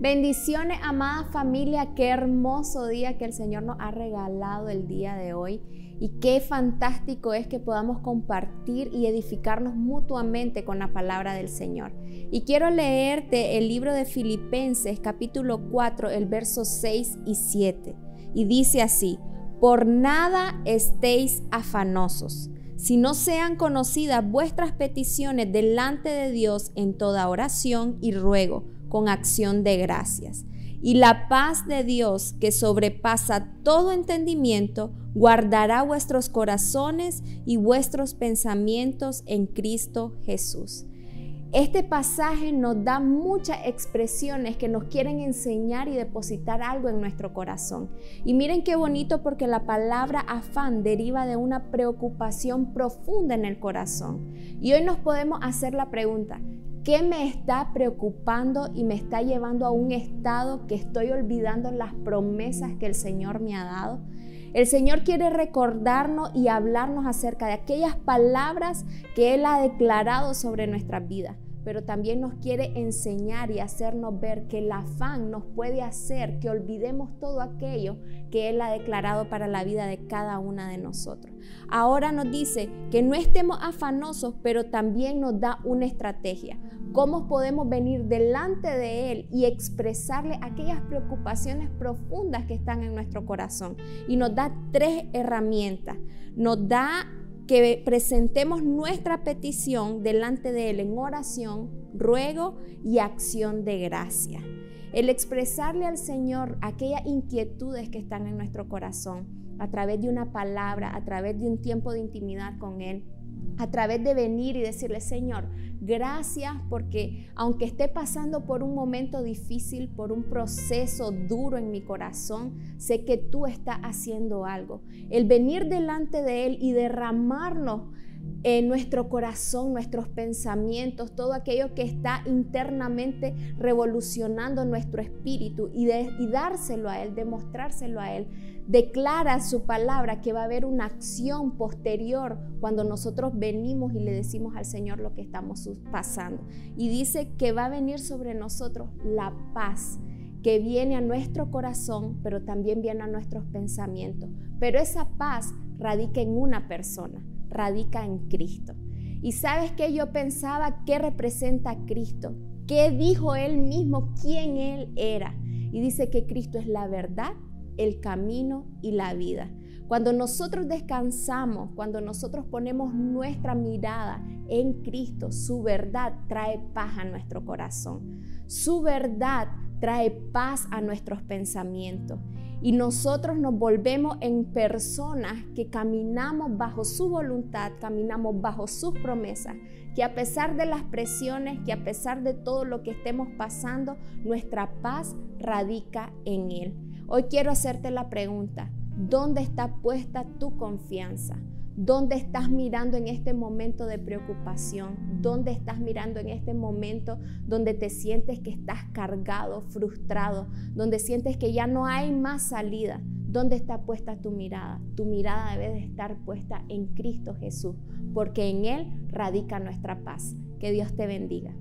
Bendiciones, amada familia, qué hermoso día que el Señor nos ha regalado el día de hoy y qué fantástico es que podamos compartir y edificarnos mutuamente con la palabra del Señor. Y quiero leerte el libro de Filipenses capítulo 4, el verso 6 y 7. Y dice así, por nada estéis afanosos, si no sean conocidas vuestras peticiones delante de Dios en toda oración y ruego con acción de gracias. Y la paz de Dios, que sobrepasa todo entendimiento, guardará vuestros corazones y vuestros pensamientos en Cristo Jesús. Este pasaje nos da muchas expresiones que nos quieren enseñar y depositar algo en nuestro corazón. Y miren qué bonito porque la palabra afán deriva de una preocupación profunda en el corazón. Y hoy nos podemos hacer la pregunta, ¿Qué me está preocupando y me está llevando a un estado que estoy olvidando las promesas que el Señor me ha dado? El Señor quiere recordarnos y hablarnos acerca de aquellas palabras que Él ha declarado sobre nuestras vidas pero también nos quiere enseñar y hacernos ver que el afán nos puede hacer que olvidemos todo aquello que Él ha declarado para la vida de cada una de nosotros. Ahora nos dice que no estemos afanosos, pero también nos da una estrategia. ¿Cómo podemos venir delante de Él y expresarle aquellas preocupaciones profundas que están en nuestro corazón? Y nos da tres herramientas. Nos da que presentemos nuestra petición delante de Él en oración, ruego y acción de gracia. El expresarle al Señor aquellas inquietudes que están en nuestro corazón a través de una palabra, a través de un tiempo de intimidad con Él, a través de venir y decirle, Señor, gracias porque aunque esté pasando por un momento difícil, por un proceso duro en mi corazón, sé que tú estás haciendo algo. El venir delante de Él y derramarnos en nuestro corazón, nuestros pensamientos, todo aquello que está internamente revolucionando nuestro espíritu y, y dárselo a Él, demostrárselo a Él. Declara su palabra que va a haber una acción posterior cuando nosotros venimos y le decimos al Señor lo que estamos pasando. Y dice que va a venir sobre nosotros la paz que viene a nuestro corazón, pero también viene a nuestros pensamientos. Pero esa paz radica en una persona radica en Cristo. Y sabes que yo pensaba qué representa Cristo, qué dijo él mismo, quién él era. Y dice que Cristo es la verdad, el camino y la vida. Cuando nosotros descansamos, cuando nosotros ponemos nuestra mirada en Cristo, su verdad trae paz a nuestro corazón. Su verdad trae paz a nuestros pensamientos y nosotros nos volvemos en personas que caminamos bajo su voluntad, caminamos bajo sus promesas, que a pesar de las presiones, que a pesar de todo lo que estemos pasando, nuestra paz radica en Él. Hoy quiero hacerte la pregunta, ¿dónde está puesta tu confianza? ¿Dónde estás mirando en este momento de preocupación? ¿Dónde estás mirando en este momento donde te sientes que estás cargado, frustrado, donde sientes que ya no hay más salida? ¿Dónde está puesta tu mirada? Tu mirada debe de estar puesta en Cristo Jesús, porque en Él radica nuestra paz. Que Dios te bendiga.